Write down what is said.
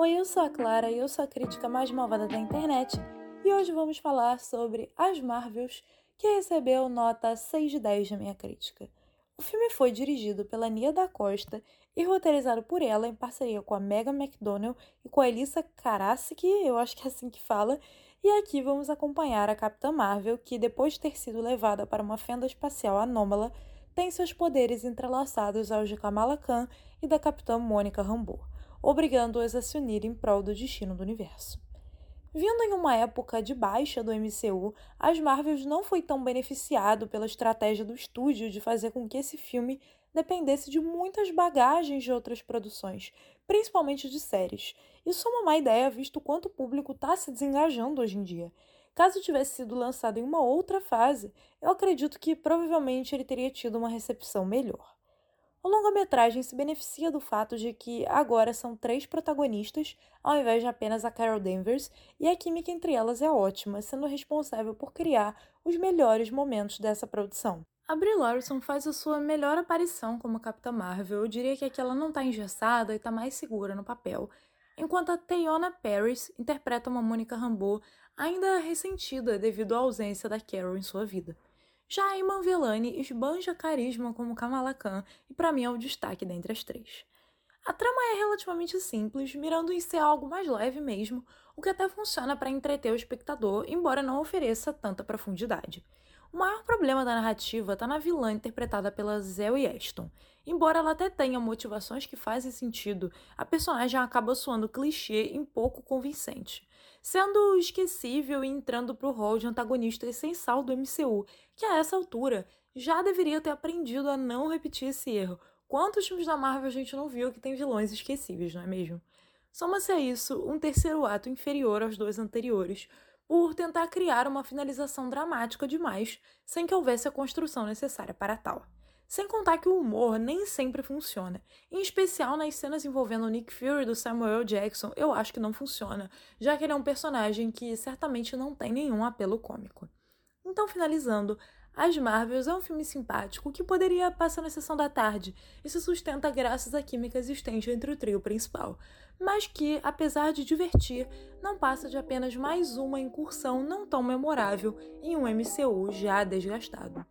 Oi, eu sou a Clara e eu sou a crítica mais malvada da internet. E hoje vamos falar sobre As Marvels, que recebeu nota 6 de 10 da minha crítica. O filme foi dirigido pela Nia da Costa e roteirizado por ela em parceria com a Megan McDonnell e com a Elissa Karasik, eu acho que é assim que fala. E aqui vamos acompanhar a Capitã Marvel, que depois de ter sido levada para uma fenda espacial anômala, tem seus poderes entrelaçados aos de Kamala Khan e da Capitã Mônica Rambeau, obrigando-as a se unir em prol do destino do universo. Vindo em uma época de baixa do MCU, as Marvels não foi tão beneficiado pela estratégia do estúdio de fazer com que esse filme dependesse de muitas bagagens de outras produções, principalmente de séries. Isso é uma má ideia, visto quanto o público está se desengajando hoje em dia. Caso tivesse sido lançado em uma outra fase, eu acredito que provavelmente ele teria tido uma recepção melhor. O longa-metragem se beneficia do fato de que agora são três protagonistas, ao invés de apenas a Carol Danvers, e a química entre elas é ótima, sendo responsável por criar os melhores momentos dessa produção. A Brie Larson faz a sua melhor aparição como Capitã Marvel. Eu diria que aqui ela não está engessada e está mais segura no papel, enquanto a Teyona Paris interpreta uma Mônica Rambeau ainda ressentida devido à ausência da Carol em sua vida. Já a Iman Velani esbanja carisma como Kamala Khan e para mim é o destaque dentre as três. A trama é relativamente simples, mirando em ser algo mais leve mesmo, o que até funciona para entreter o espectador, embora não ofereça tanta profundidade. O maior problema da narrativa está na vilã interpretada pela Zoe Ashton. Embora ela até tenha motivações que fazem sentido, a personagem acaba soando clichê e pouco convincente sendo esquecível e entrando para o rol de antagonista essencial do MCU, que a essa altura já deveria ter aprendido a não repetir esse erro. Quantos filmes da Marvel a gente não viu que tem vilões esquecíveis, não é mesmo? Soma-se a isso um terceiro ato inferior aos dois anteriores, por tentar criar uma finalização dramática demais, sem que houvesse a construção necessária para tal. Sem contar que o humor nem sempre funciona. Em especial nas cenas envolvendo o Nick Fury do Samuel Jackson, eu acho que não funciona, já que ele é um personagem que certamente não tem nenhum apelo cômico. Então, finalizando, As Marvels é um filme simpático que poderia passar na sessão da tarde e se sustenta graças à química existente entre o trio principal, mas que, apesar de divertir, não passa de apenas mais uma incursão não tão memorável em um MCU já desgastado.